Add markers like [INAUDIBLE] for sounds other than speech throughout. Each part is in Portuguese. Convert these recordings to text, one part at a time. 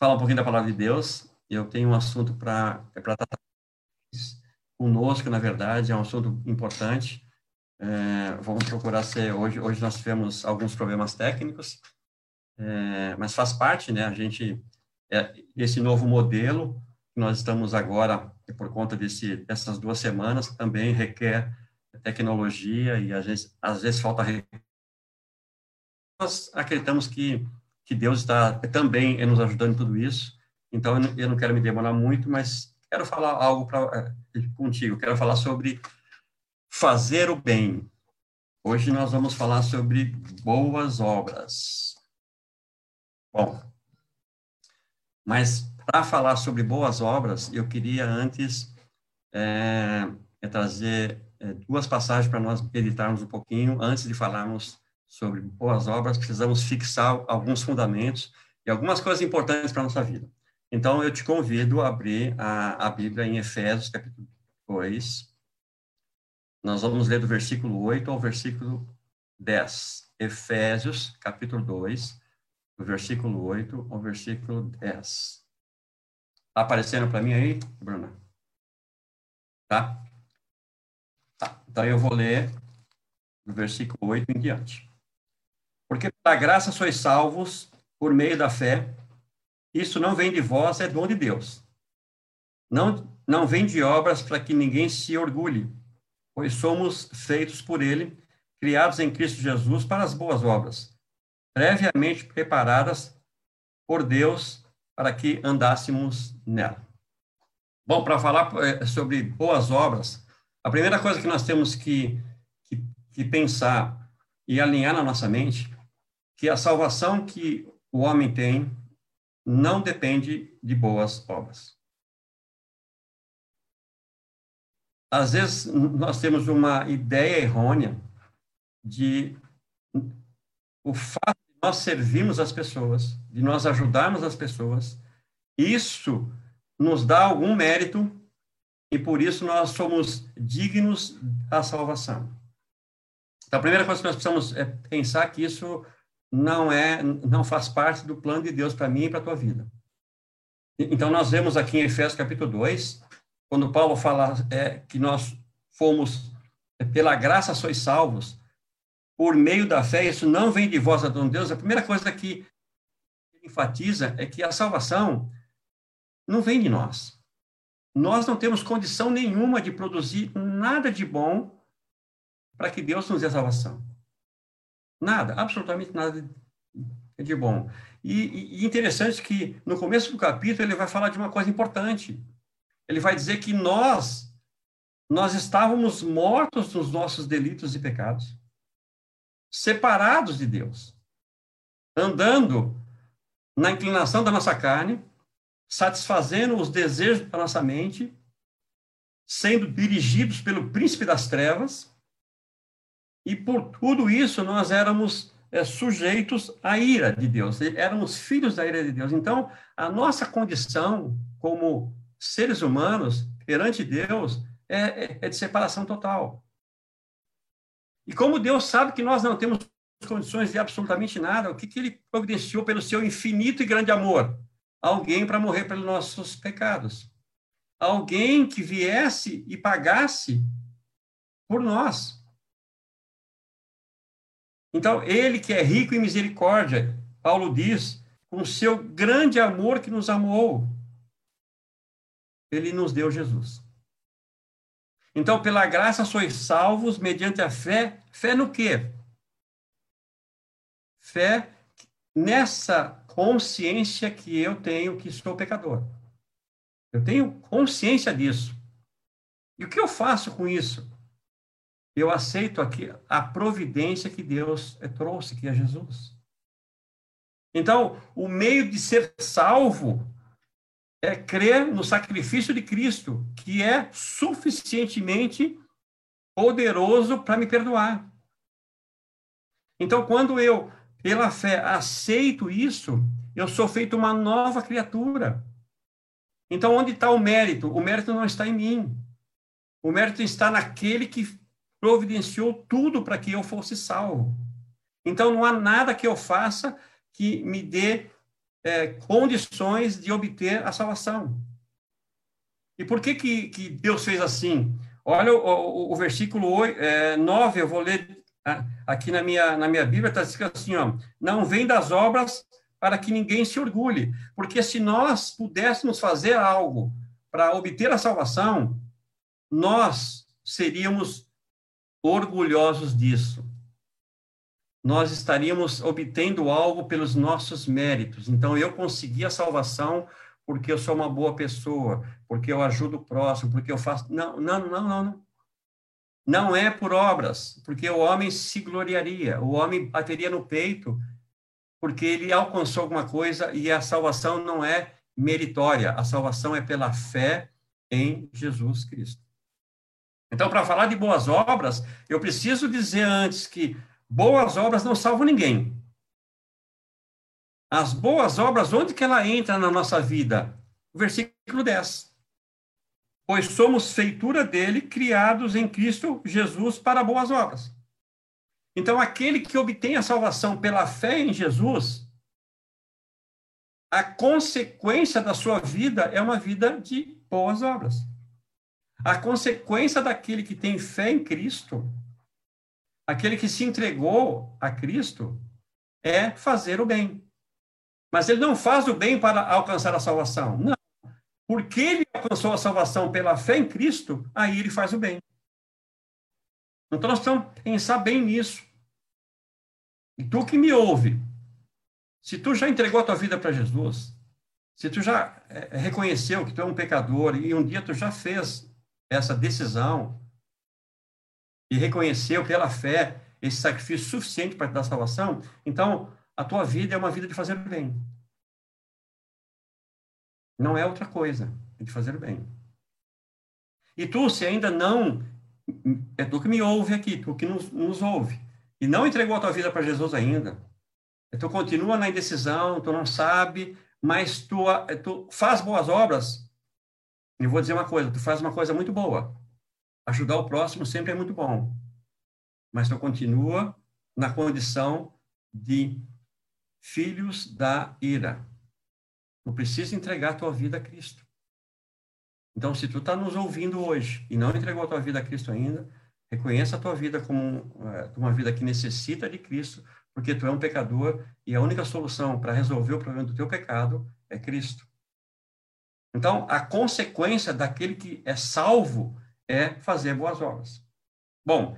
falar um pouquinho da palavra de Deus. Eu tenho um assunto para é tratar conosco, na verdade, é um assunto importante. É, vamos procurar ser hoje. Hoje nós tivemos alguns problemas técnicos, é, mas faz parte, né? A gente é, esse novo modelo que nós estamos agora por conta desse, dessas duas semanas também requer tecnologia e às vezes, às vezes falta nós acreditamos que que Deus está também nos ajudando em tudo isso. Então eu não, quero me demorar muito, mas quero falar algo pra, é, contigo. Quero falar sobre fazer o bem. Hoje nós vamos falar sobre boas obras. Bom, mas para falar sobre boas obras, eu queria antes é, trazer duas passagens para nós meditarmos um pouquinho, antes de falarmos sobre boas obras, precisamos fixar alguns fundamentos e algumas coisas importantes para a nossa vida. Então, eu te convido a abrir a, a Bíblia em Efésios, capítulo 2. Nós vamos ler do versículo 8 ao versículo 10. Efésios, capítulo 2, do versículo 8 ao versículo 10. Tá aparecendo para mim aí, Bruna? Tá? tá? Então, eu vou ler do versículo 8 em diante. Porque pela graça sois salvos por meio da fé. Isso não vem de vós, é dom de Deus. Não, não vem de obras para que ninguém se orgulhe, pois somos feitos por Ele, criados em Cristo Jesus para as boas obras, previamente preparadas por Deus para que andássemos nela. Bom, para falar eh, sobre boas obras, a primeira coisa que nós temos que, que, que pensar e alinhar na nossa mente que a salvação que o homem tem não depende de boas obras. Às vezes, nós temos uma ideia errônea de o fato de nós servirmos as pessoas, de nós ajudarmos as pessoas, isso nos dá algum mérito e por isso nós somos dignos da salvação. Então, a primeira coisa que nós precisamos é pensar que isso não é, não faz parte do plano de Deus para mim e para a tua vida. Então, nós vemos aqui em Efésios capítulo 2, quando Paulo fala é, que nós fomos, é, pela graça sois salvos, por meio da fé, isso não vem de vós, a Deus. A primeira coisa que ele enfatiza é que a salvação não vem de nós. Nós não temos condição nenhuma de produzir nada de bom para que Deus nos dê salvação. Nada, absolutamente nada de bom. E, e interessante que no começo do capítulo ele vai falar de uma coisa importante. Ele vai dizer que nós nós estávamos mortos nos nossos delitos e pecados, separados de Deus, andando na inclinação da nossa carne, satisfazendo os desejos da nossa mente, sendo dirigidos pelo príncipe das trevas, e por tudo isso nós éramos é, sujeitos à ira de Deus, éramos filhos da ira de Deus. Então, a nossa condição como seres humanos perante Deus é, é, é de separação total. E como Deus sabe que nós não temos condições de absolutamente nada, o que, que ele providenciou pelo seu infinito e grande amor? Alguém para morrer pelos nossos pecados. Alguém que viesse e pagasse por nós. Então, ele que é rico em misericórdia, Paulo diz, com seu grande amor que nos amou, ele nos deu Jesus. Então, pela graça sois salvos mediante a fé. Fé no quê? Fé nessa consciência que eu tenho que sou pecador. Eu tenho consciência disso. E o que eu faço com isso? Eu aceito aqui a providência que Deus trouxe, que é Jesus. Então, o meio de ser salvo é crer no sacrifício de Cristo, que é suficientemente poderoso para me perdoar. Então, quando eu, pela fé, aceito isso, eu sou feito uma nova criatura. Então, onde está o mérito? O mérito não está em mim. O mérito está naquele que providenciou tudo para que eu fosse salvo. Então não há nada que eu faça que me dê é, condições de obter a salvação. E por que, que, que Deus fez assim? Olha o, o, o versículo 8, é, 9, eu vou ler ah, aqui na minha, na minha Bíblia, está escrito assim, ó, não vem das obras para que ninguém se orgulhe, porque se nós pudéssemos fazer algo para obter a salvação, nós seríamos orgulhosos disso. Nós estaríamos obtendo algo pelos nossos méritos. Então, eu consegui a salvação porque eu sou uma boa pessoa, porque eu ajudo o próximo, porque eu faço. Não, não, não, não. Não, é por obras, porque o homem se gloriaria, o homem bateria no peito, porque ele alcançou alguma coisa e a salvação não é meritória, a salvação é pela fé em Jesus Cristo. Então, para falar de boas obras, eu preciso dizer antes que boas obras não salvam ninguém. As boas obras, onde que ela entra na nossa vida? Versículo 10. Pois somos feitura dele, criados em Cristo Jesus para boas obras. Então, aquele que obtém a salvação pela fé em Jesus, a consequência da sua vida é uma vida de boas obras. A consequência daquele que tem fé em Cristo, aquele que se entregou a Cristo, é fazer o bem. Mas ele não faz o bem para alcançar a salvação. Não. Porque ele alcançou a salvação pela fé em Cristo, aí ele faz o bem. Então nós precisamos pensar bem nisso. E tu que me ouve, se tu já entregou a tua vida para Jesus, se tu já é, reconheceu que tu é um pecador e um dia tu já fez essa decisão e reconheceu pela fé esse sacrifício suficiente para te dar salvação, então a tua vida é uma vida de fazer o bem. Não é outra coisa, é de fazer o bem. E tu, se ainda não, é tu que me ouve aqui, tu que nos, nos ouve, e não entregou a tua vida para Jesus ainda, tu continua na indecisão, tu não sabe, mas tu, tu faz boas obras, eu vou dizer uma coisa, tu faz uma coisa muito boa. Ajudar o próximo sempre é muito bom. Mas tu continua na condição de filhos da ira. Tu precisa entregar tua vida a Cristo. Então, se tu está nos ouvindo hoje e não entregou a tua vida a Cristo ainda, reconheça a tua vida como é, uma vida que necessita de Cristo, porque tu é um pecador e a única solução para resolver o problema do teu pecado é Cristo. Então, a consequência daquele que é salvo é fazer boas obras. Bom,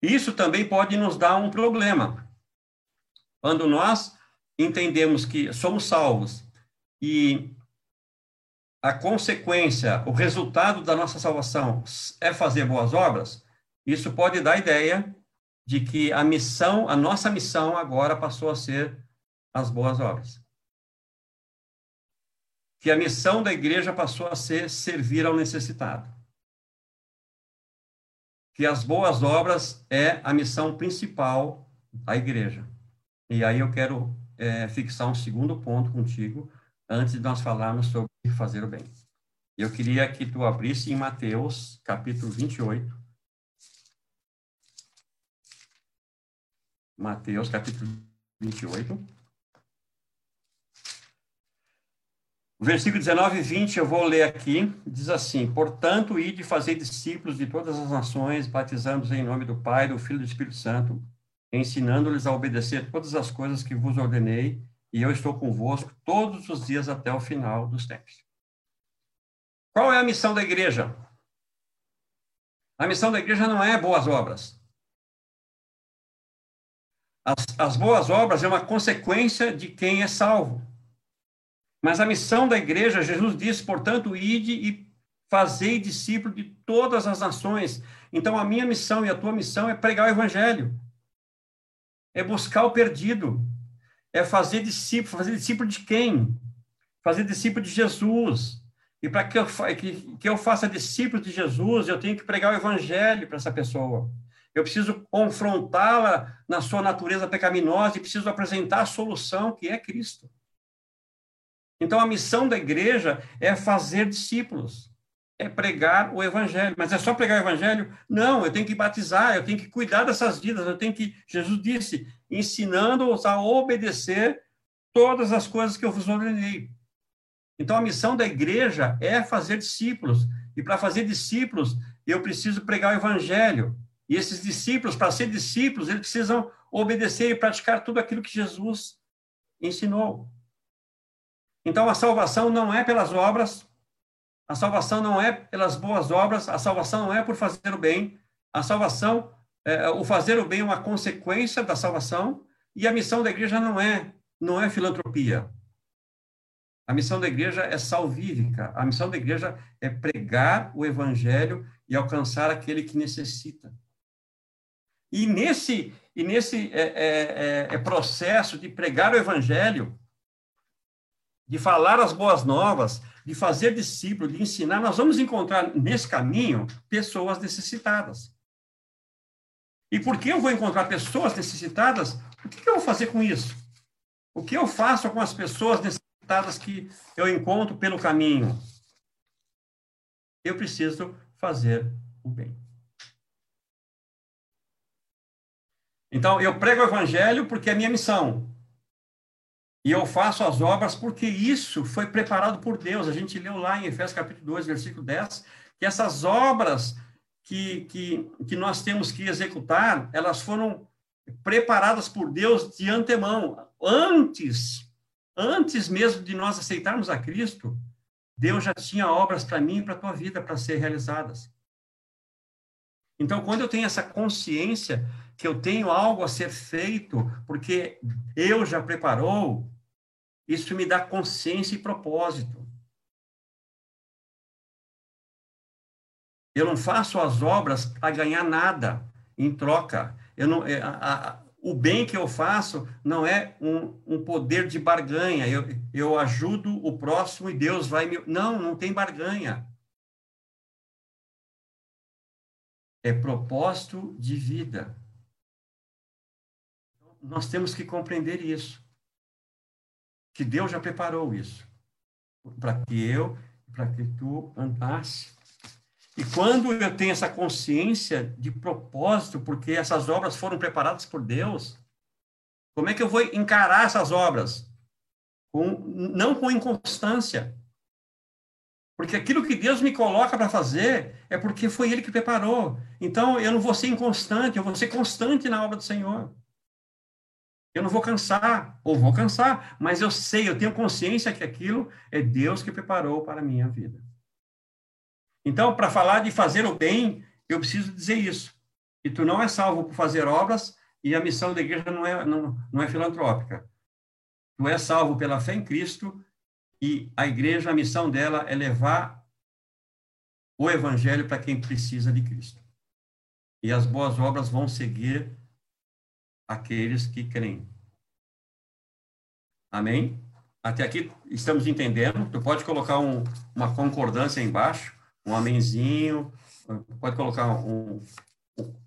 isso também pode nos dar um problema. Quando nós entendemos que somos salvos e a consequência, o resultado da nossa salvação é fazer boas obras, isso pode dar a ideia de que a missão, a nossa missão agora passou a ser as boas obras que a missão da igreja passou a ser servir ao necessitado. Que as boas obras é a missão principal da igreja. E aí eu quero é, fixar um segundo ponto contigo, antes de nós falarmos sobre fazer o bem. Eu queria que tu abrisse em Mateus, capítulo 28. Mateus, capítulo 28. Versículo 19 e 20 eu vou ler aqui, diz assim: Portanto, ide fazer discípulos de todas as nações, batizando-os em nome do Pai, do Filho e do Espírito Santo, ensinando-lhes a obedecer todas as coisas que vos ordenei, e eu estou convosco todos os dias até o final dos tempos. Qual é a missão da igreja? A missão da igreja não é boas obras. As, as boas obras é uma consequência de quem é salvo. Mas a missão da igreja, Jesus disse, portanto, ide e fazei discípulo de todas as nações. Então, a minha missão e a tua missão é pregar o evangelho, é buscar o perdido, é fazer discípulo. Fazer discípulo de quem? Fazer discípulo de Jesus. E para que que, que eu faça discípulo de Jesus, eu tenho que pregar o evangelho para essa pessoa. Eu preciso confrontá-la na sua natureza pecaminosa e preciso apresentar a solução, que é Cristo. Então, a missão da igreja é fazer discípulos, é pregar o evangelho. Mas é só pregar o evangelho? Não, eu tenho que batizar, eu tenho que cuidar dessas vidas, eu tenho que, Jesus disse, ensinando-os a obedecer todas as coisas que eu vos ordenei. Então, a missão da igreja é fazer discípulos. E para fazer discípulos, eu preciso pregar o evangelho. E esses discípulos, para ser discípulos, eles precisam obedecer e praticar tudo aquilo que Jesus ensinou. Então, a salvação não é pelas obras, a salvação não é pelas boas obras, a salvação não é por fazer o bem, a salvação, é, o fazer o bem é uma consequência da salvação, e a missão da igreja não é, não é filantropia. A missão da igreja é salvífica. A missão da igreja é pregar o evangelho e alcançar aquele que necessita. E nesse, e nesse é, é, é, é processo de pregar o evangelho, de falar as boas novas, de fazer discípulo, de ensinar, nós vamos encontrar nesse caminho pessoas necessitadas. E por que eu vou encontrar pessoas necessitadas? O que eu vou fazer com isso? O que eu faço com as pessoas necessitadas que eu encontro pelo caminho? Eu preciso fazer o bem. Então, eu prego o evangelho porque é minha missão. E eu faço as obras porque isso foi preparado por Deus. A gente leu lá em Efésios capítulo 2, versículo 10, que essas obras que, que, que nós temos que executar, elas foram preparadas por Deus de antemão. Antes, antes mesmo de nós aceitarmos a Cristo, Deus já tinha obras para mim e para a tua vida para ser realizadas. Então, quando eu tenho essa consciência que eu tenho algo a ser feito, porque eu já preparou, isso me dá consciência e propósito. Eu não faço as obras para ganhar nada em troca. Eu não, é, a, a, o bem que eu faço não é um, um poder de barganha. Eu, eu ajudo o próximo e Deus vai me. Não, não tem barganha. É propósito de vida. Nós temos que compreender isso que Deus já preparou isso para que eu, para que tu andasse. E quando eu tenho essa consciência de propósito, porque essas obras foram preparadas por Deus, como é que eu vou encarar essas obras? Com, não com inconstância. Porque aquilo que Deus me coloca para fazer é porque foi Ele que preparou. Então, eu não vou ser inconstante, eu vou ser constante na obra do Senhor. Eu não vou cansar, ou vou cansar, mas eu sei, eu tenho consciência que aquilo é Deus que preparou para a minha vida. Então, para falar de fazer o bem, eu preciso dizer isso. Que tu não é salvo por fazer obras e a missão da igreja não é, não, não é filantrópica. Tu é salvo pela fé em Cristo e a igreja, a missão dela é levar o evangelho para quem precisa de Cristo. E as boas obras vão seguir aqueles que creem. Amém? Até aqui estamos entendendo. Tu pode colocar um, uma concordância embaixo, um amenzinho, pode colocar um,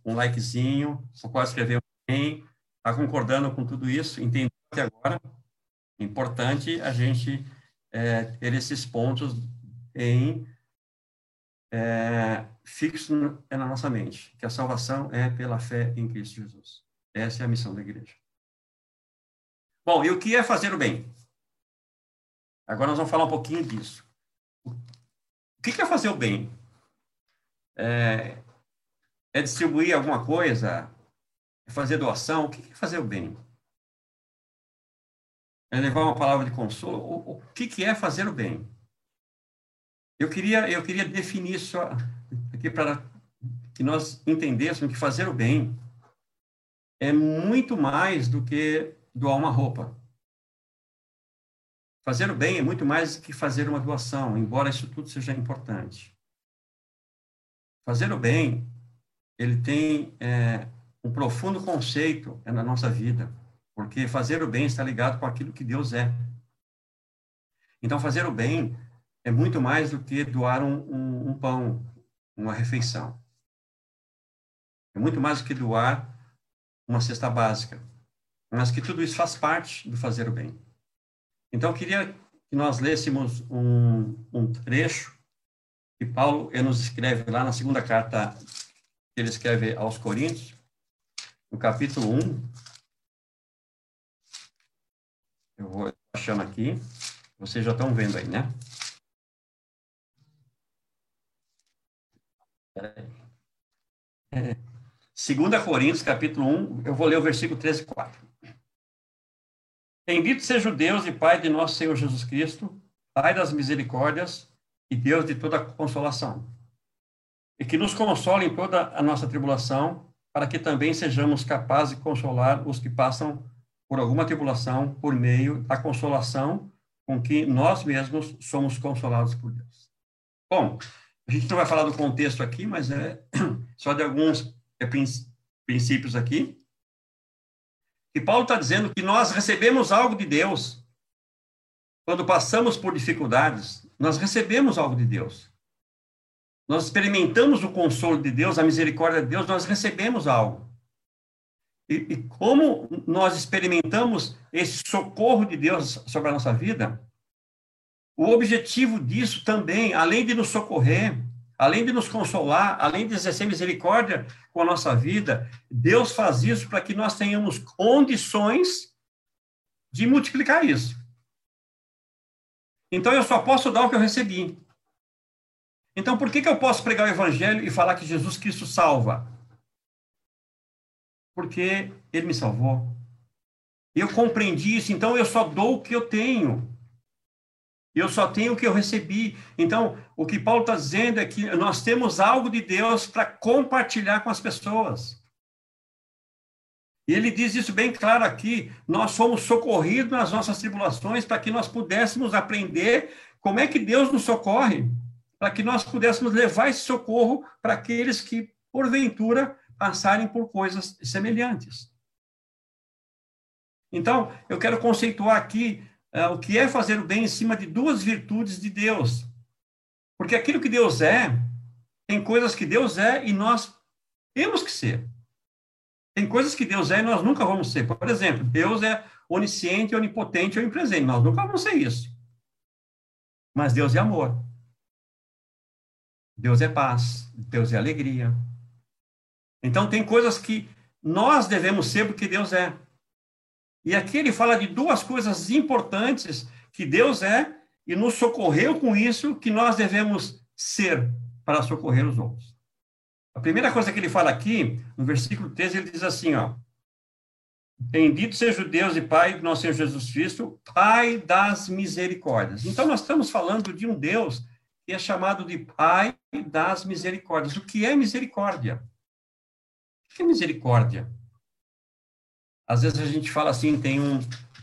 um likezinho, ou pode escrever um amém. Está concordando com tudo isso? Entendeu até agora? Importante a gente é, ter esses pontos em é, fixo na nossa mente, que a salvação é pela fé em Cristo Jesus. Essa é a missão da igreja. Bom, e o que é fazer o bem? Agora nós vamos falar um pouquinho disso. O que é fazer o bem? É, é distribuir alguma coisa? É fazer doação? O que é fazer o bem? É levar uma palavra de consolo? O, o que é fazer o bem? Eu queria, eu queria definir isso aqui para que nós entendêssemos que fazer o bem é muito mais do que doar uma roupa. Fazer o bem é muito mais do que fazer uma doação, embora isso tudo seja importante. Fazer o bem, ele tem é, um profundo conceito na nossa vida, porque fazer o bem está ligado com aquilo que Deus é. Então, fazer o bem é muito mais do que doar um, um, um pão, uma refeição. É muito mais do que doar uma cesta básica, mas que tudo isso faz parte do fazer o bem. Então, eu queria que nós lêssemos um, um trecho que Paulo nos escreve lá na segunda carta que ele escreve aos Coríntios, no capítulo 1, Eu vou achando aqui. Vocês já estão vendo aí, né? É, 2 Coríntios, capítulo 1, eu vou ler o versículo 13 e 4. Bendito seja o Deus e Pai de nosso Senhor Jesus Cristo, Pai das misericórdias e Deus de toda consolação, e que nos console em toda a nossa tribulação, para que também sejamos capazes de consolar os que passam por alguma tribulação por meio da consolação com que nós mesmos somos consolados por Deus. Bom, a gente não vai falar do contexto aqui, mas é [CLEARS THROAT] só de alguns é, princípios aqui. E Paulo está dizendo que nós recebemos algo de Deus. Quando passamos por dificuldades, nós recebemos algo de Deus. Nós experimentamos o consolo de Deus, a misericórdia de Deus, nós recebemos algo. E, e, como nós experimentamos esse socorro de Deus sobre a nossa vida, o objetivo disso também, além de nos socorrer, além de nos consolar, além de exercer misericórdia com a nossa vida, Deus faz isso para que nós tenhamos condições de multiplicar isso. Então eu só posso dar o que eu recebi. Então por que, que eu posso pregar o evangelho e falar que Jesus Cristo salva? Porque ele me salvou. Eu compreendi isso, então eu só dou o que eu tenho. Eu só tenho o que eu recebi. Então, o que Paulo está dizendo é que nós temos algo de Deus para compartilhar com as pessoas. E ele diz isso bem claro aqui: nós somos socorridos nas nossas tribulações para que nós pudéssemos aprender como é que Deus nos socorre, para que nós pudéssemos levar esse socorro para aqueles que, porventura, passarem por coisas semelhantes. Então, eu quero conceituar aqui uh, o que é fazer o bem em cima de duas virtudes de Deus. Porque aquilo que Deus é, tem coisas que Deus é e nós temos que ser. Tem coisas que Deus é e nós nunca vamos ser. Por exemplo, Deus é onisciente, onipotente onipresente. Nós nunca vamos ser isso. Mas Deus é amor. Deus é paz. Deus é alegria. Então, tem coisas que nós devemos ser porque Deus é. E aqui ele fala de duas coisas importantes que Deus é e nos socorreu com isso que nós devemos ser para socorrer os outros. A primeira coisa que ele fala aqui, no versículo 13, ele diz assim, ó: Bendito seja o Deus e Pai do nosso Senhor Jesus Cristo, Pai das misericórdias. Então nós estamos falando de um Deus que é chamado de Pai das misericórdias. O que é misericórdia? que é misericórdia? Às vezes a gente fala assim, tem um,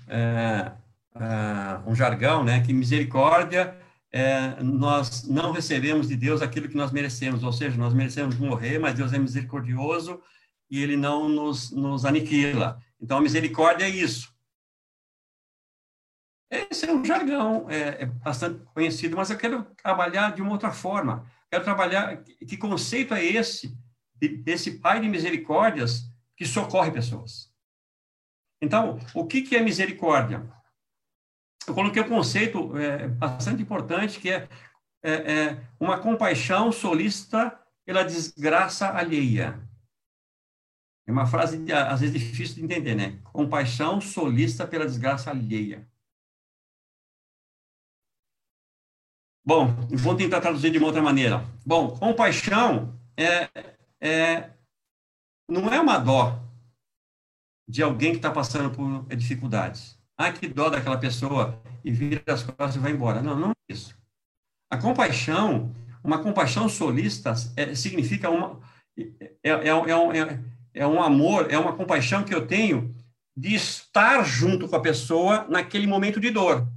é, é, um jargão, né, que misericórdia é, nós não recebemos de Deus aquilo que nós merecemos, ou seja, nós merecemos morrer, mas Deus é misericordioso e ele não nos, nos aniquila. Então, a misericórdia é isso. Esse é um jargão, é, é, bastante conhecido, mas eu quero trabalhar de uma outra forma. Quero trabalhar, que conceito é esse desse Pai de misericórdias que socorre pessoas. Então, o que, que é misericórdia? Eu coloquei um conceito é, bastante importante, que é, é, é uma compaixão solícita pela desgraça alheia. É uma frase, às vezes, difícil de entender, né? Compaixão solícita pela desgraça alheia. Bom, vou tentar traduzir de uma outra maneira. Bom, compaixão é, é, não é uma dó de alguém que está passando por dificuldades. Ah, que dó daquela pessoa e vira as costas e vai embora. Não, não é isso. A compaixão, uma compaixão solista é, significa uma, é, é, é, um, é, é um amor, é uma compaixão que eu tenho de estar junto com a pessoa naquele momento de dor.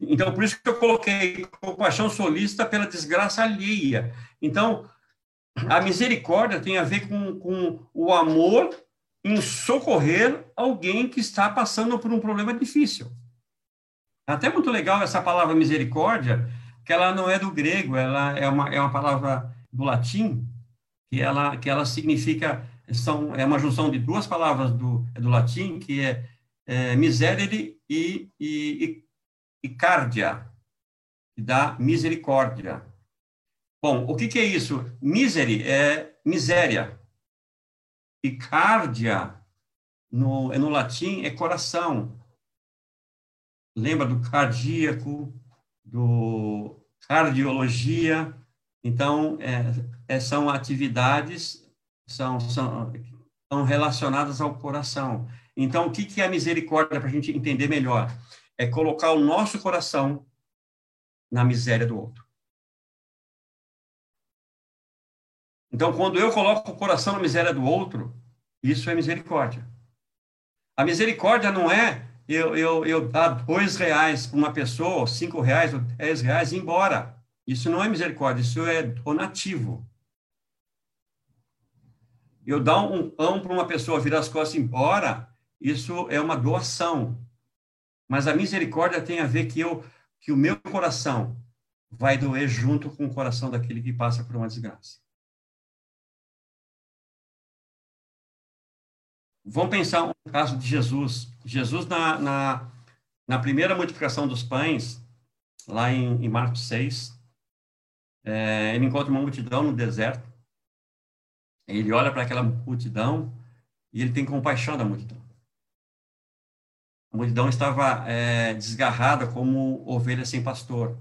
Então, por isso que eu coloquei compaixão solista pela desgraça alheia. Então, a misericórdia tem a ver com, com o amor em socorrer alguém que está passando por um problema difícil. É até muito legal essa palavra misericórdia, que ela não é do grego, ela é uma, é uma palavra do latim, que ela, que ela significa, são, é uma junção de duas palavras do, do latim, que é, é miserere e, e, e, cardia, que dá misericórdia. Bom, o que, que é isso? Misery é miséria. E cardia, no, no latim, é coração. lembra do cardíaco, do cardiologia. Então, é, é, são atividades são, são, são relacionadas ao coração. Então, o que, que é a misericórdia para a gente entender melhor? É colocar o nosso coração na miséria do outro. Então, quando eu coloco o coração na miséria do outro, isso é misericórdia. A misericórdia não é eu, eu, eu dar dois reais para uma pessoa, cinco reais ou dez reais e ir embora. Isso não é misericórdia, isso é donativo. Eu dar um pão para uma pessoa virar as costas e ir embora, isso é uma doação. Mas a misericórdia tem a ver que eu que o meu coração vai doer junto com o coração daquele que passa por uma desgraça. Vamos pensar um caso de Jesus. Jesus, na, na, na primeira multiplicação dos pães, lá em, em Marcos 6, é, ele encontra uma multidão no deserto. Ele olha para aquela multidão e ele tem compaixão da multidão. A multidão estava é, desgarrada como ovelha sem pastor.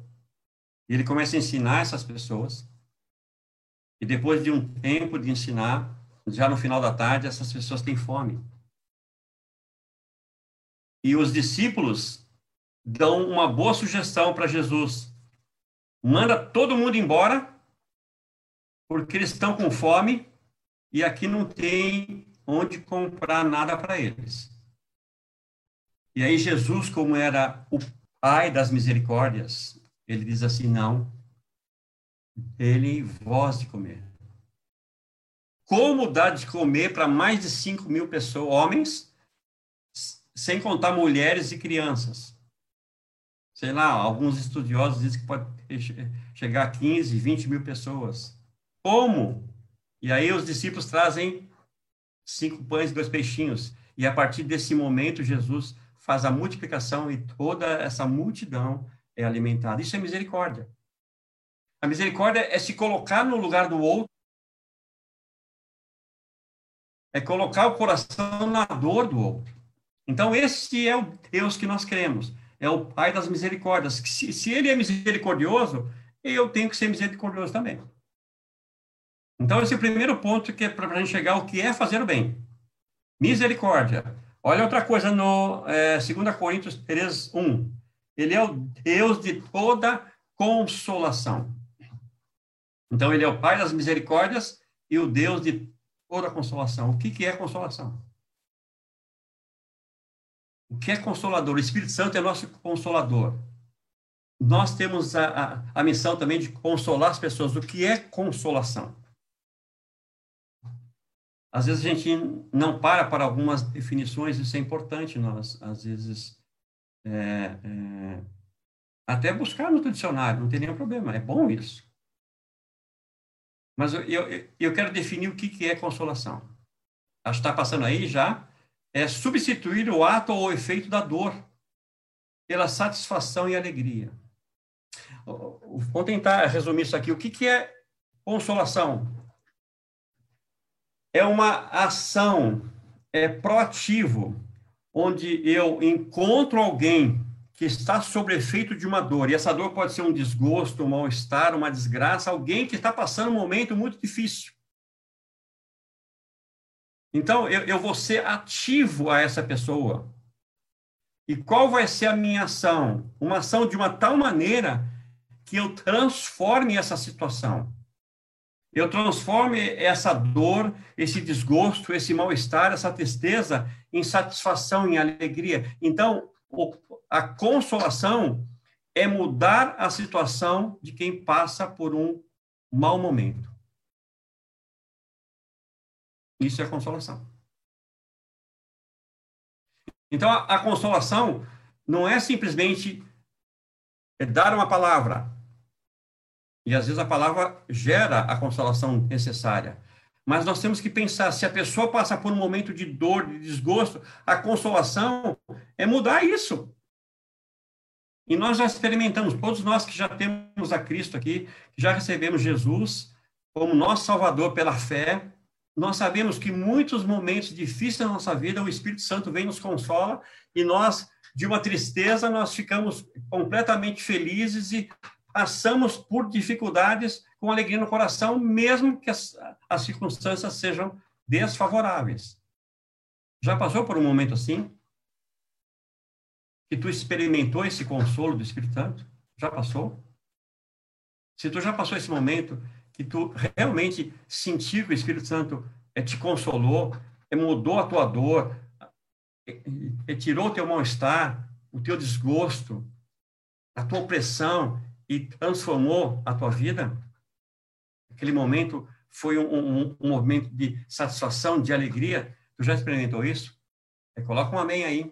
E ele começa a ensinar essas pessoas. E depois de um tempo de ensinar, já no final da tarde, essas pessoas têm fome. E os discípulos dão uma boa sugestão para Jesus. Manda todo mundo embora, porque eles estão com fome e aqui não tem onde comprar nada para eles. E aí Jesus, como era o pai das misericórdias, ele diz assim: não, ele voz de comer como dar de comer para mais de 5 mil pessoas, homens, sem contar mulheres e crianças. Sei lá, alguns estudiosos dizem que pode chegar a 15, 20 mil pessoas. Como? E aí os discípulos trazem cinco pães e dois peixinhos. E a partir desse momento, Jesus faz a multiplicação e toda essa multidão é alimentada. Isso é misericórdia. A misericórdia é se colocar no lugar do outro é colocar o coração na dor do outro. Então, esse é o Deus que nós cremos. É o Pai das misericórdias. Se, se ele é misericordioso, eu tenho que ser misericordioso também. Então, esse é o primeiro ponto que é para a gente chegar ao que é fazer o bem. Misericórdia. Olha outra coisa no é, 2 Coríntios 3, 1. Ele é o Deus de toda consolação. Então, ele é o Pai das misericórdias e o Deus de ou da consolação. O que, que é consolação? O que é consolador? O Espírito Santo é nosso consolador. Nós temos a, a, a missão também de consolar as pessoas. O que é consolação? Às vezes a gente não para para algumas definições, isso é importante nós, às vezes, é, é, até buscar no dicionário, não tem nenhum problema, é bom isso. Mas eu, eu, eu quero definir o que, que é consolação. Acho que está passando aí já. É substituir o ato ou o efeito da dor pela satisfação e alegria. Vou tentar resumir isso aqui. O que, que é consolação? É uma ação, é proativo, onde eu encontro alguém que está sob efeito de uma dor, e essa dor pode ser um desgosto, um mal-estar, uma desgraça, alguém que está passando um momento muito difícil. Então, eu, eu vou ser ativo a essa pessoa. E qual vai ser a minha ação? Uma ação de uma tal maneira que eu transforme essa situação. Eu transforme essa dor, esse desgosto, esse mal-estar, essa tristeza em satisfação, em alegria. Então, a consolação é mudar a situação de quem passa por um mau momento. Isso é consolação. Então, a, a consolação não é simplesmente dar uma palavra. E às vezes a palavra gera a consolação necessária. Mas nós temos que pensar, se a pessoa passa por um momento de dor, de desgosto, a consolação é mudar isso. E nós já experimentamos, todos nós que já temos a Cristo aqui, que já recebemos Jesus como nosso Salvador pela fé, nós sabemos que muitos momentos difíceis na nossa vida, o Espírito Santo vem nos consola e nós de uma tristeza, nós ficamos completamente felizes e passamos por dificuldades com alegria no coração, mesmo que as, as circunstâncias sejam desfavoráveis. Já passou por um momento assim? Que tu experimentou esse consolo do Espírito Santo? Já passou? Se tu já passou esse momento que tu realmente sentiu que o Espírito Santo eh, te consolou, eh, mudou a tua dor, eh, tirou o teu mal-estar, o teu desgosto, a tua opressão e transformou a tua vida, aquele momento foi um, um, um momento de satisfação, de alegria. Tu já experimentou isso? É, coloca um amém aí.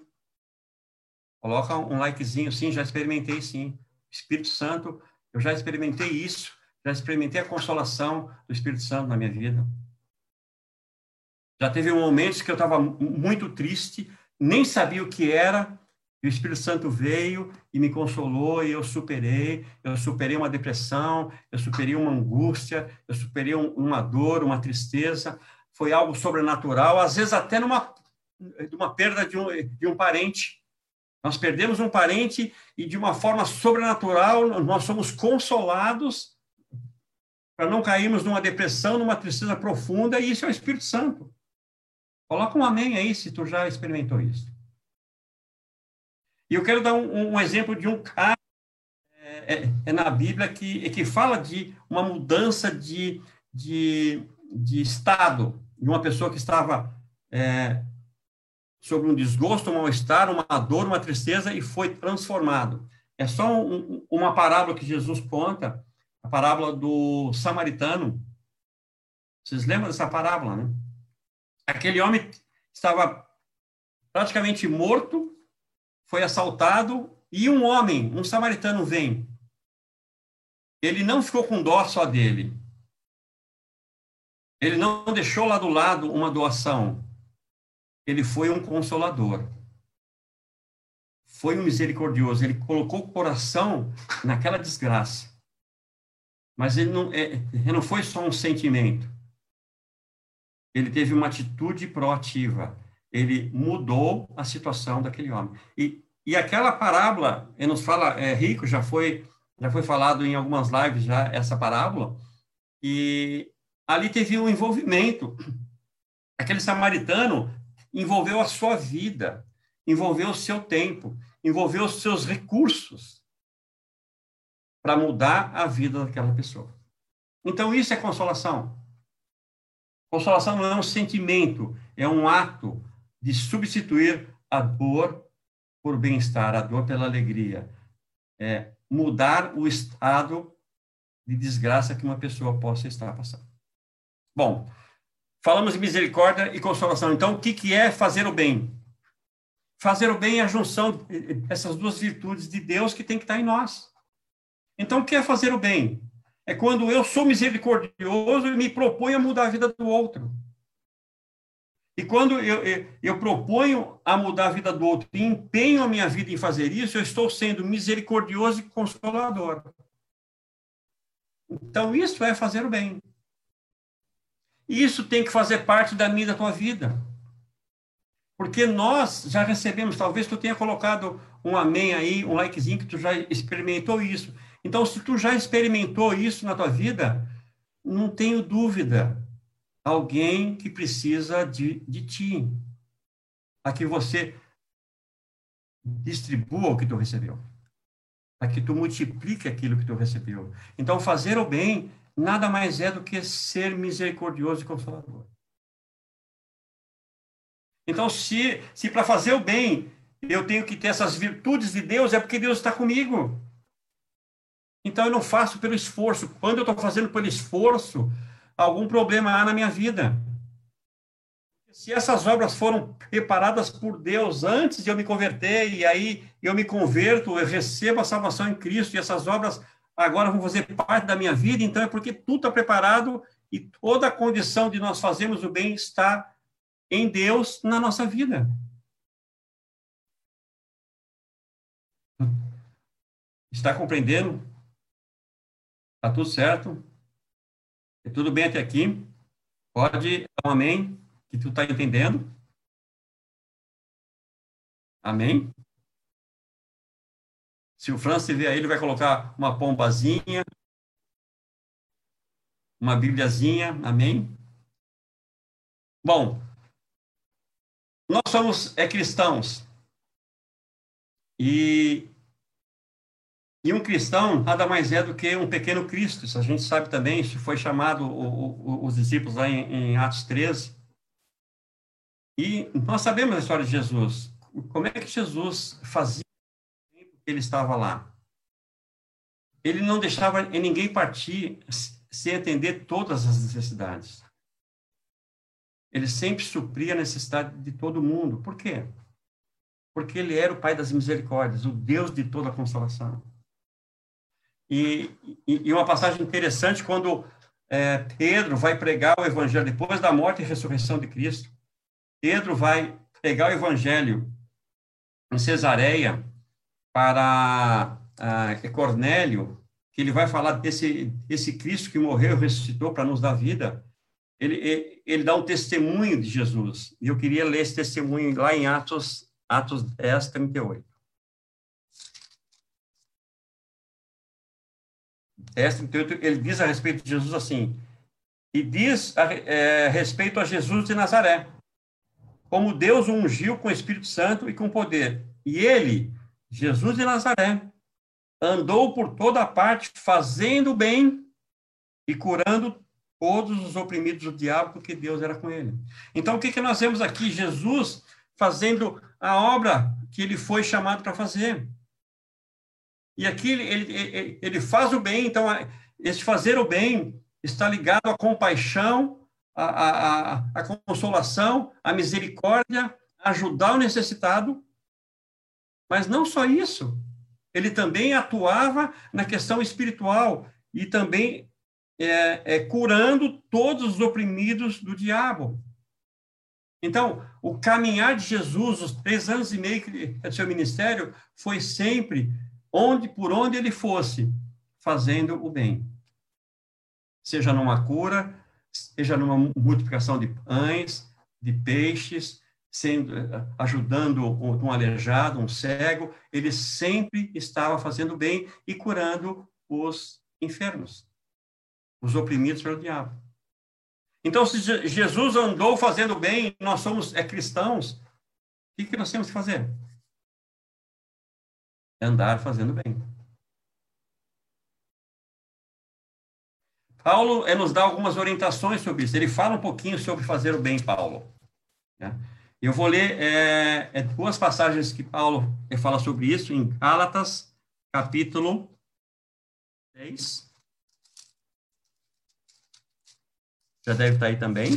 Coloca um likezinho, sim, já experimentei sim. Espírito Santo eu já experimentei isso, já experimentei a consolação do Espírito Santo na minha vida. Já teve momentos que eu estava muito triste, nem sabia o que era, e o Espírito Santo veio e me consolou e eu superei. Eu superei uma depressão, eu superei uma angústia, eu superei uma dor, uma tristeza. Foi algo sobrenatural, às vezes até numa uma perda de um, de um parente. Nós perdemos um parente e, de uma forma sobrenatural, nós somos consolados para não cairmos numa depressão, numa tristeza profunda, e isso é o Espírito Santo. Coloca um amém aí se tu já experimentou isso. E eu quero dar um, um exemplo de um cara é, é, é, na Bíblia que, que fala de uma mudança de, de, de estado, de uma pessoa que estava é, sobre um desgosto, um mal-estar, uma dor, uma tristeza e foi transformado. É só um, uma parábola que Jesus conta, a parábola do samaritano. Vocês lembram dessa parábola, né? Aquele homem estava praticamente morto, foi assaltado e um homem, um samaritano vem. Ele não ficou com dó só dele. Ele não deixou lá do lado uma doação ele foi um consolador. Foi um misericordioso. Ele colocou o coração naquela desgraça. Mas ele não, é, ele não foi só um sentimento. Ele teve uma atitude proativa. Ele mudou a situação daquele homem. E, e aquela parábola, ele nos fala, é rico, já foi, já foi falado em algumas lives já essa parábola, e ali teve um envolvimento. Aquele samaritano envolveu a sua vida, envolveu o seu tempo, envolveu os seus recursos para mudar a vida daquela pessoa. Então, isso é consolação. Consolação não é um sentimento, é um ato de substituir a dor por bem-estar, a dor pela alegria. É mudar o estado de desgraça que uma pessoa possa estar passando. Bom, Falamos de misericórdia e consolação. Então, o que, que é fazer o bem? Fazer o bem é a junção dessas duas virtudes de Deus que tem que estar em nós. Então, o que é fazer o bem? É quando eu sou misericordioso e me proponho a mudar a vida do outro. E quando eu, eu, eu, proponho a mudar a vida do outro e empenho a minha vida em fazer isso, eu estou sendo misericordioso e consolador. Então, isso é fazer o bem. E isso tem que fazer parte da minha da tua vida. Porque nós já recebemos, talvez tu tenha colocado um amém aí, um likezinho que tu já experimentou isso. Então, se tu já experimentou isso na tua vida, não tenho dúvida, alguém que precisa de, de ti, a que você distribua o que tu recebeu, a que tu multiplique aquilo que tu recebeu. Então, fazer o bem nada mais é do que ser misericordioso e consolador. Então, se, se para fazer o bem eu tenho que ter essas virtudes de Deus, é porque Deus está comigo. Então, eu não faço pelo esforço. Quando eu estou fazendo pelo esforço, algum problema há na minha vida. Se essas obras foram preparadas por Deus antes de eu me converter, e aí eu me converto, eu recebo a salvação em Cristo, e essas obras agora vão fazer parte da minha vida, então é porque tudo está preparado e toda a condição de nós fazermos o bem está em Deus na nossa vida. Está compreendendo? Está tudo certo? É tudo bem até aqui? Pode dar um amém, que tu está entendendo? Amém? Se o Francis ver aí, ele vai colocar uma pombazinha, uma bibliazinha, amém? Bom, nós somos é, cristãos. E, e um cristão nada mais é do que um pequeno Cristo. Isso a gente sabe também, isso foi chamado o, o, os discípulos lá em, em Atos 13. E nós sabemos a história de Jesus. Como é que Jesus fazia ele estava lá? Ele não deixava ninguém partir sem atender todas as necessidades. Ele sempre supria a necessidade de todo mundo. Por quê? Porque ele era o Pai das misericórdias, o Deus de toda a consolação. E, e, uma passagem interessante, quando é, Pedro vai pregar o evangelho depois da morte e ressurreição de Cristo, Pedro vai pregar o evangelho em Cesareia para uh, Cornélio, que ele vai falar desse, desse Cristo que morreu e ressuscitou para nos dar vida ele, ele, ele dá um testemunho de Jesus. E eu queria ler esse testemunho lá em Atos, Atos 10, 38. 10, 38, ele diz a respeito de Jesus assim, e diz a, é, respeito a Jesus de Nazaré, como Deus o ungiu com o Espírito Santo e com poder. E ele, Jesus de Nazaré, andou por toda parte fazendo bem e curando todos os oprimidos do diabo, porque Deus era com ele. Então, o que, que nós vemos aqui? Jesus fazendo a obra que ele foi chamado para fazer. E aqui ele, ele, ele faz o bem, então, esse fazer o bem está ligado à compaixão, à, à, à consolação, à misericórdia, ajudar o necessitado. Mas não só isso, ele também atuava na questão espiritual e também é, é, curando todos os oprimidos do diabo. Então, o caminhar de Jesus, os três anos e meio do seu ministério, foi sempre onde, por onde ele fosse, fazendo o bem. Seja numa cura, seja numa multiplicação de pães, de peixes, sendo, ajudando um aleijado, um cego, ele sempre estava fazendo bem e curando os enfermos os oprimidos pelo diabo. Então, se Jesus andou fazendo bem, nós somos é, cristãos, o que, que nós temos que fazer? Andar fazendo bem. Paulo é, nos dá algumas orientações sobre isso. Ele fala um pouquinho sobre fazer o bem, Paulo. Né? Eu vou ler é, é, duas passagens que Paulo fala sobre isso em Gálatas, capítulo 6. já deve estar aí também.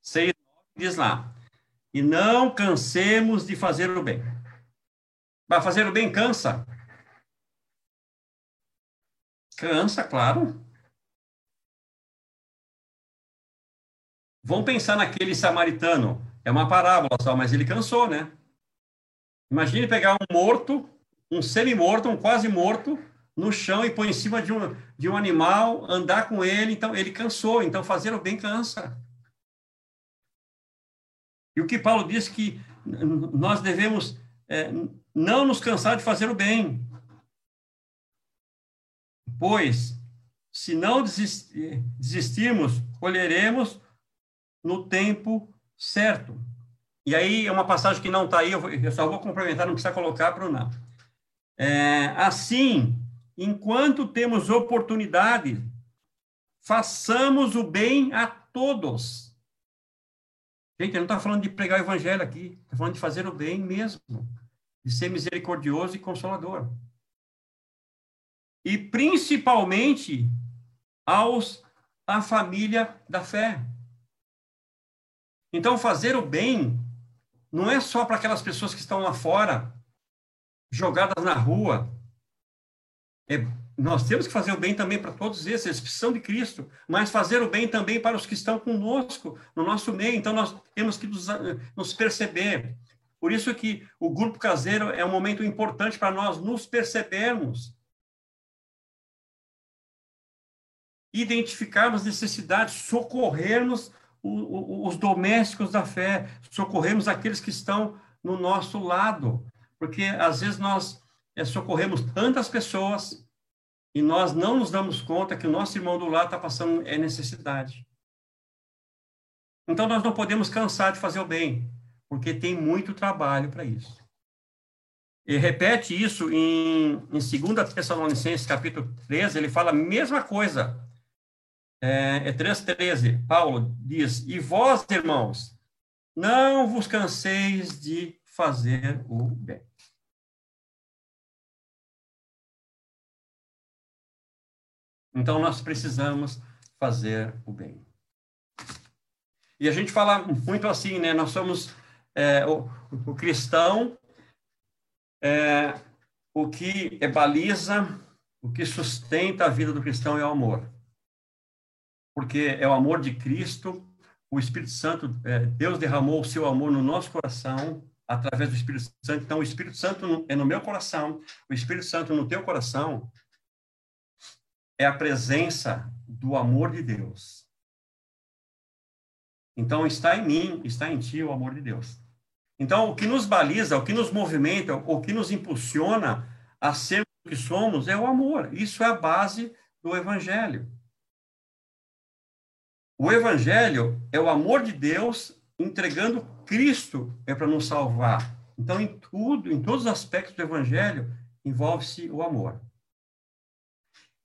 6, diz lá. E não cansemos de fazer o bem. Vai fazer o bem cansa. Cansa, claro. Vamos pensar naquele samaritano. É uma parábola só, mas ele cansou, né? Imagine pegar um morto, um semi-morto, um quase morto, no chão e põe em cima de um, de um animal, andar com ele, então ele cansou, então fazer o bem cansa. E o que Paulo diz que nós devemos é, não nos cansar de fazer o bem, pois se não desistirmos, colheremos no tempo certo. E aí é uma passagem que não está aí, eu, só vou complementar, não precisa colocar não. É, assim, enquanto temos oportunidade, façamos o bem a todos. Gente, não está falando de pregar o evangelho aqui, está falando de fazer o bem mesmo, de ser misericordioso e consolador. E principalmente aos a família da fé. Então, fazer o bem não é só para aquelas pessoas que estão lá fora, jogadas na rua, é, nós temos que fazer o bem também para todos esses, eles precisam de Cristo, mas fazer o bem também para os que estão conosco, no nosso meio. Então, nós temos que nos, nos perceber. Por isso que o grupo caseiro é um momento importante para nós nos percebermos. Identificarmos necessidades, socorrermos os domésticos da fé, socorrermos aqueles que estão no nosso lado. Porque, às vezes, nós é, socorremos tantas pessoas e nós não nos damos conta que o nosso irmão do lado está passando é necessidade. Então nós não podemos cansar de fazer o bem, porque tem muito trabalho para isso. E repete isso em, em 2 Tessalonicenses, capítulo 13, ele fala a mesma coisa. É, é 3,13. Paulo diz: E vós, irmãos, não vos canseis de fazer o bem. Então, nós precisamos fazer o bem. E a gente fala muito assim, né? Nós somos é, o, o, cristão, é, o que é baliza, o que sustenta a vida do cristão é o amor. Porque é o amor de Cristo, o Espírito Santo, é, Deus derramou o seu amor no nosso coração através do Espírito Santo. Então, o Espírito Santo é no meu coração, o Espírito Santo no teu coração é a presença do amor de Deus. Então, está em mim, está em ti o amor de Deus. Então, o que nos baliza, o que nos movimenta, o que nos impulsiona a ser o que somos é o amor. Isso é a base do Evangelho. O Evangelho é o amor de Deus entregando Cristo é para nos salvar. Então, em tudo, em todos os aspectos do Evangelho, envolve-se o amor.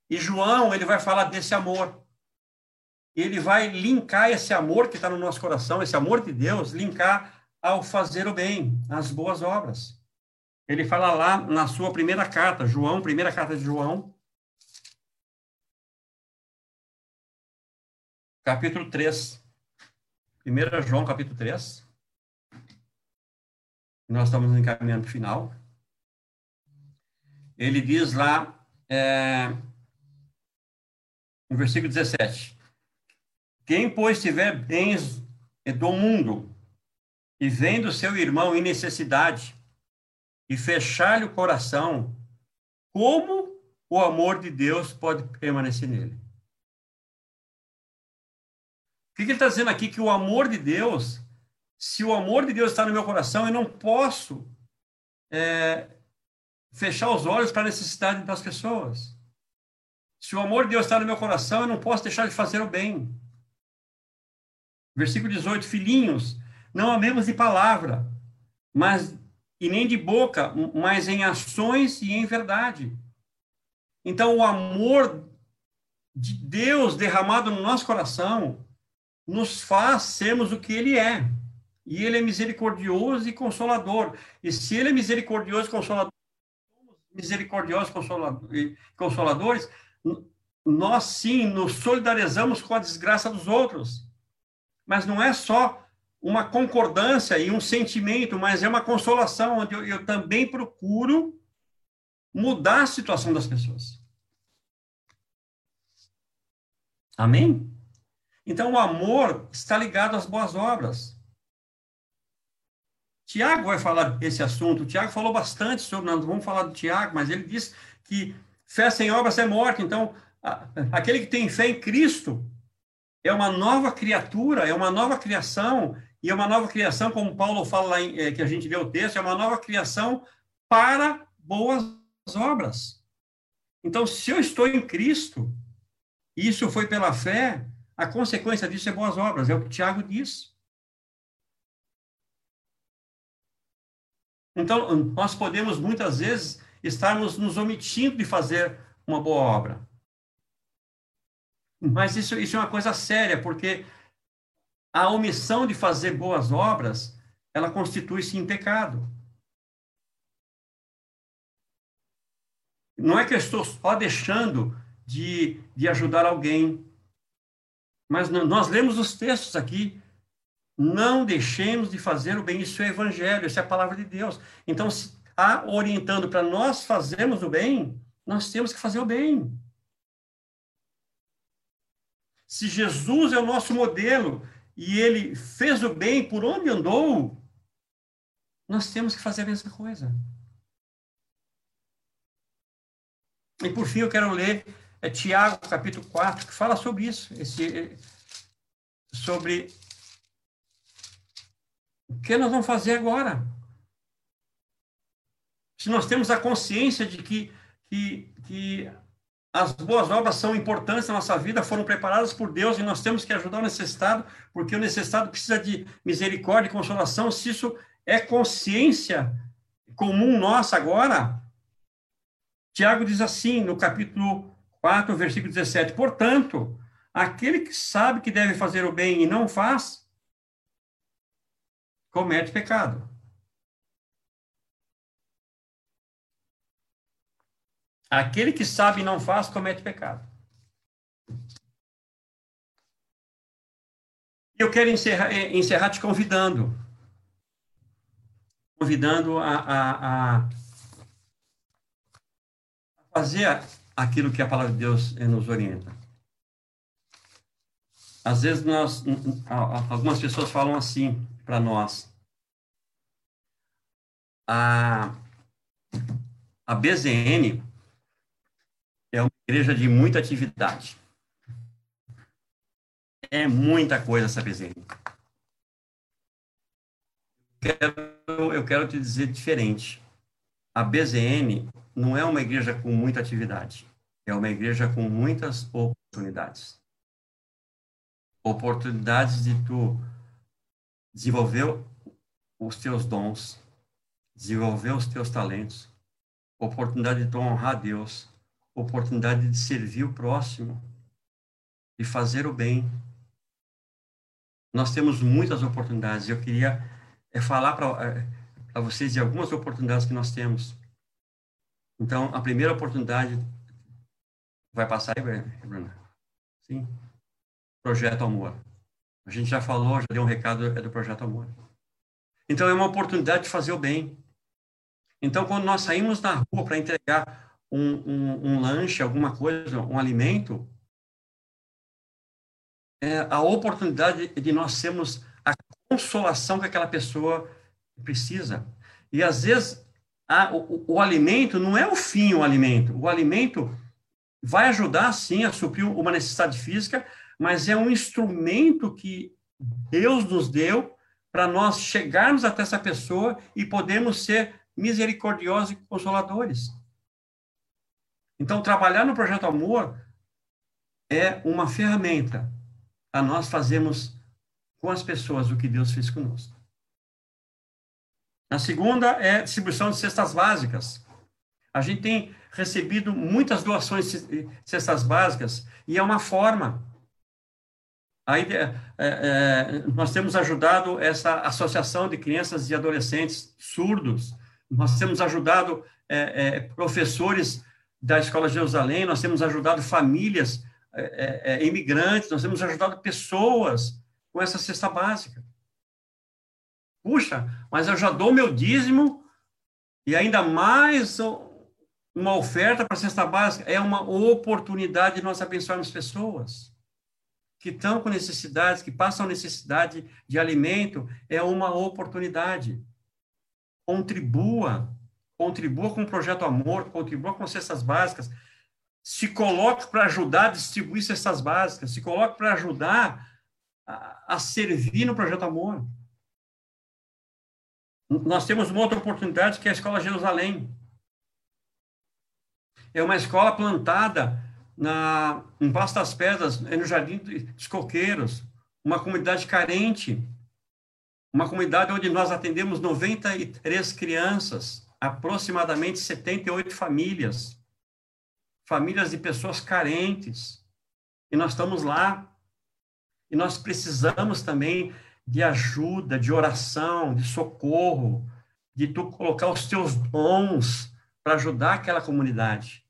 E João, ele vai falar desse amor. Ele vai linkar esse amor que está no nosso coração, esse amor de Deus, linkar ao fazer o bem, às boas obras. Ele fala lá na sua primeira carta, João, primeira carta de João, capítulo 3. 1 João, capítulo 3. Nós estamos no encaminhamento final. Ele diz lá, é, no versículo 17: Quem, pois, tiver bens do mundo e vendo seu irmão em necessidade e fechar-lhe o coração, como o amor de Deus pode permanecer nele? O que, ele está dizendo aqui? Que o amor de Deus, se o amor de Deus está no meu coração, eu não posso é, fechar os olhos para a necessidade das pessoas. Se o amor de Deus está no meu coração, eu não posso deixar de fazer o bem. Versículo 18: Filhinhos, não amemos de palavra, mas e nem de boca, mas em ações e em verdade. Então, o amor de Deus derramado no nosso coração nos faz sermos o que Ele é. E Ele é misericordioso e consolador. E se Ele é misericordioso e consolador, misericordiosos e consoladores, nós sim nos solidarizamos com a desgraça dos outros. Mas não é só uma concordância e um sentimento, mas é uma consolação, onde eu, eu também procuro mudar a situação das pessoas. Amém? Então, o amor está ligado às boas obras. Tiago vai falar desse assunto. O Tiago falou bastante sobre, nós vamos falar do Tiago, mas ele diz que Fé sem obras é morte. Então, aquele que tem fé em Cristo é uma nova criatura, é uma nova criação, e é uma nova criação, como Paulo fala lá, em, é, que a gente vê o texto, é uma nova criação para boas obras. Então, se eu estou em Cristo, e isso foi pela fé, a consequência disso é boas obras, é o que Tiago diz. Então, nós podemos muitas vezes estarmos nos omitindo de fazer uma boa obra. Mas isso, isso é uma coisa séria, porque a omissão de fazer boas obras, ela constitui-se em pecado. Não é que eu estou só deixando de, de ajudar alguém, mas nós lemos os textos aqui. Não deixemos de fazer o bem. Isso é evangelho, isso é a palavra de Deus. Então, se orientando para nós fazermos o bem, nós temos que fazer o bem. Se Jesus é o nosso modelo e ele fez o bem por onde andou, nós temos que fazer a mesma coisa. E por fim, eu quero ler é, Tiago, capítulo 4, que fala sobre isso, esse, sobre o que nós vamos fazer agora. se nós temos a consciência de que, que, que as boas obras são importantes na nossa vida, foram preparadas por Deus e nós temos que ajudar o necessitado, porque o necessitado precisa de misericórdia e consolação. Se isso é consciência comum nossa agora, Tiago diz assim, no capítulo 4, versículo 17: Portanto, aquele que sabe que deve fazer o bem e não faz, comete pecado. Aquele que sabe e não faz, comete pecado. Eu quero encerrar, eh, encerrar te convidando. Convidando a, a, a fazer aquilo que a palavra de Deus eh, nos orienta. Às vezes nós, algumas pessoas falam assim para nós. A, a BZN igreja de muita atividade. É muita coisa essa. Quero, eu quero te dizer diferente. A BZN não é uma igreja com muita atividade. É uma igreja com muitas oportunidades. Oportunidades de tu desenvolver os teus dons, desenvolver os teus talentos, oportunidade de tu honrar Deus, oportunidade de servir o próximo, de fazer o bem. Nós temos muitas oportunidades. Eu queria é, falar para é, vocês de algumas oportunidades que nós temos. Então, a primeira oportunidade vai passar aí, Bruna? Sim. Projeto Amor. A gente já falou, já deu um recado, é do Projeto Amor. Então, é uma oportunidade de fazer o bem. Então, quando nós saímos na rua para entregar um, um, um lanche, alguma coisa, um alimento, é a oportunidade de nós sermos a consolação que aquela pessoa precisa. E às vezes a, o, o, alimento não é o fim, o alimento. O alimento vai ajudar, sim, a suprir uma necessidade física, mas é um instrumento que Deus nos deu para nós chegarmos até essa pessoa e podermos ser misericordiosos e consoladores. Então, trabalhar no projeto Amor é uma ferramenta a nós fazermos com as pessoas o que Deus fez conosco. A segunda é distribuição de cestas básicas. A gente tem recebido muitas doações de cestas básicas e é uma forma. Aí, é, é, nós temos ajudado essa associação de crianças e adolescentes surdos. Nós temos ajudado é, é professores da Escola Jerusalém, nós temos ajudado famílias é, é, é, imigrantes, nós temos ajudado pessoas com essa cesta básica. Puxa, mas eu já dou meu dízimo e ainda mais uma oferta para a cesta básica é uma oportunidade de nós abençoarmos pessoas que estão com necessidades, que passam necessidade de alimento, é uma oportunidade. Contribua contribua com o projeto Amor, contribua com cestas básicas, se coloque para ajudar a distribuir cestas básicas, se coloque para ajudar a, a, servir no projeto Amor. Nós temos uma outra oportunidade que é a Escola Jerusalém. É uma escola plantada na, em Vastas Pedras, no Jardim dos Coqueiros, uma comunidade carente, uma comunidade onde nós atendemos 93 crianças aproximadamente 78 famílias, famílias de pessoas carentes. E nós estamos lá. E nós precisamos também de ajuda, de oração, de socorro, de tu colocar os teus dons para ajudar aquela comunidade.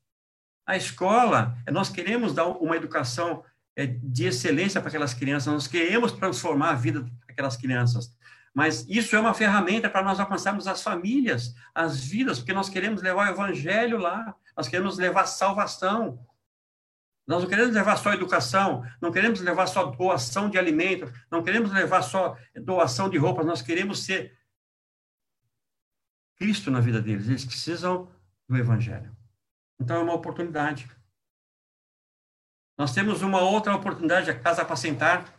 A escola, nós queremos dar uma educação é, de excelência para aquelas crianças, nós queremos transformar a vida daquelas crianças. Mas isso é uma ferramenta para nós alcançarmos as famílias, as vidas, porque nós queremos levar o evangelho lá, nós queremos levar salvação. Nós não queremos levar só educação, não queremos levar só doação de alimento, não queremos levar só doação de roupas, nós queremos ser Cristo na vida deles. Eles precisam do evangelho. Então é uma oportunidade. Nós temos uma outra oportunidade, a Casa Apacentar,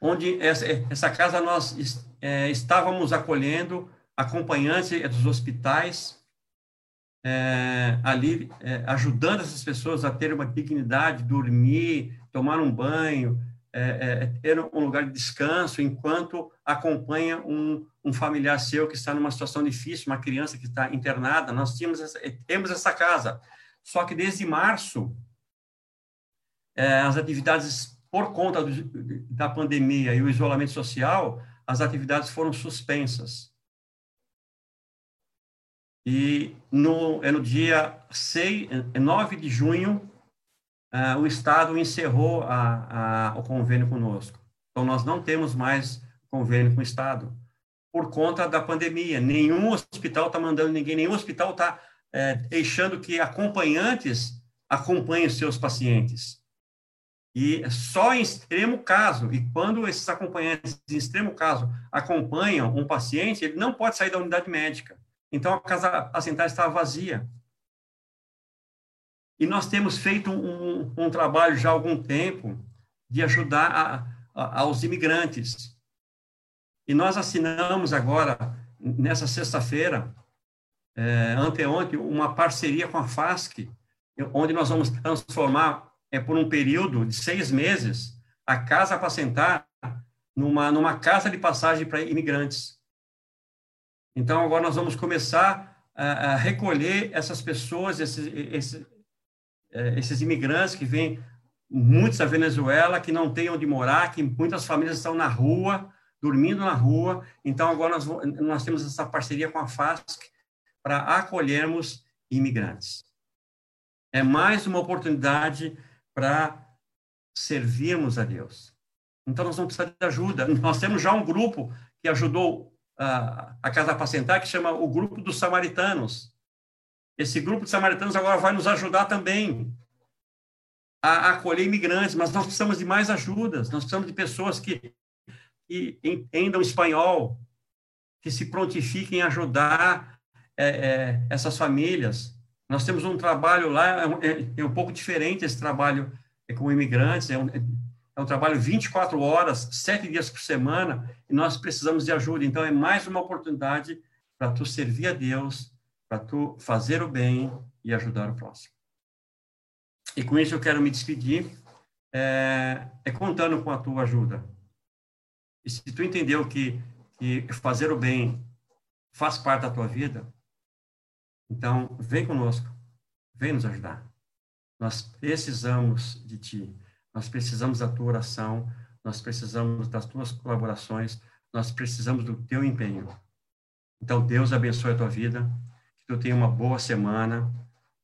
onde essa, casa nós é, estávamos acolhendo acompanhante dos hospitais, é, ali é, ajudando essas pessoas a ter uma dignidade, dormir, tomar um banho, é, é, ter um lugar de descanso, enquanto acompanha um, um, familiar seu que está numa situação difícil, uma criança que está internada. Nós tínhamos essa, temos essa casa. Só que desde março, é, as atividades, por conta do, da pandemia e o isolamento social, as atividades foram suspensas. E no, é no dia 6, 9 de junho, uh, o Estado encerrou a, a, o convênio conosco. Então, nós não temos mais convênio com o Estado, por conta da pandemia. Nenhum hospital está mandando ninguém, nenhum hospital está é, deixando que acompanhantes acompanhem seus pacientes. E só em extremo caso, e quando esses acompanhantes, em extremo caso, acompanham um paciente, ele não pode sair da unidade médica. Então, a casa paciental estava vazia. E nós temos feito um, um trabalho já há algum tempo de ajudar a, a, aos imigrantes. E nós assinamos agora, nessa sexta-feira, é, anteontem, uma parceria com a FASC, onde nós vamos transformar, é, por um período de seis meses, a Casa Apacentar numa, numa casa de passagem para imigrantes. Então, agora nós vamos começar a, a recolher essas pessoas, esses, esses, é, esses imigrantes que vêm, muitos da Venezuela, que não têm onde morar, que muitas famílias estão na rua, dormindo na rua. Então, agora nós, nós temos essa parceria com a FASC para acolhermos imigrantes. É mais uma oportunidade para servirmos a Deus. Então, nós vamos precisar de ajuda. [LAUGHS] Nós temos já um grupo que ajudou a, a Casa Apacentar, que chama o Grupo dos Samaritanos. Esse grupo de samaritanos agora vai nos ajudar também a, acolher imigrantes, mas nós precisamos de mais ajudas, nós precisamos de pessoas que, que entendam espanhol, que se prontifiquem a ajudar é, é, essas famílias. Nós temos um trabalho lá, é, é, um pouco diferente esse trabalho é com imigrantes, é um, é um trabalho 24 horas, sete dias por semana, e nós precisamos de ajuda. Então, é mais uma oportunidade para tu servir a Deus, para tu fazer o bem e ajudar o próximo. E com isso eu quero me despedir, é, é contando com a tua ajuda. E se tu entendeu que, que fazer o bem faz parte da tua vida, então vem conosco, vem nos ajudar. Nós precisamos de ti, nós precisamos da tua oração, nós precisamos das tuas colaborações, nós precisamos do teu empenho. Então, Deus abençoe a tua vida. Tu tenha uma boa semana,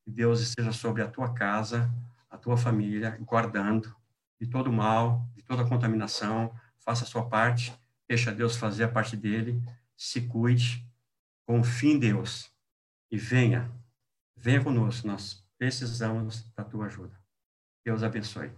que Deus esteja sobre a tua casa, a tua família, guardando de todo mal, de toda contaminação, faça a sua parte, deixa Deus fazer a parte dele, se cuide, confie em Deus e venha, venha conosco, nós precisamos da tua ajuda. Deus abençoe.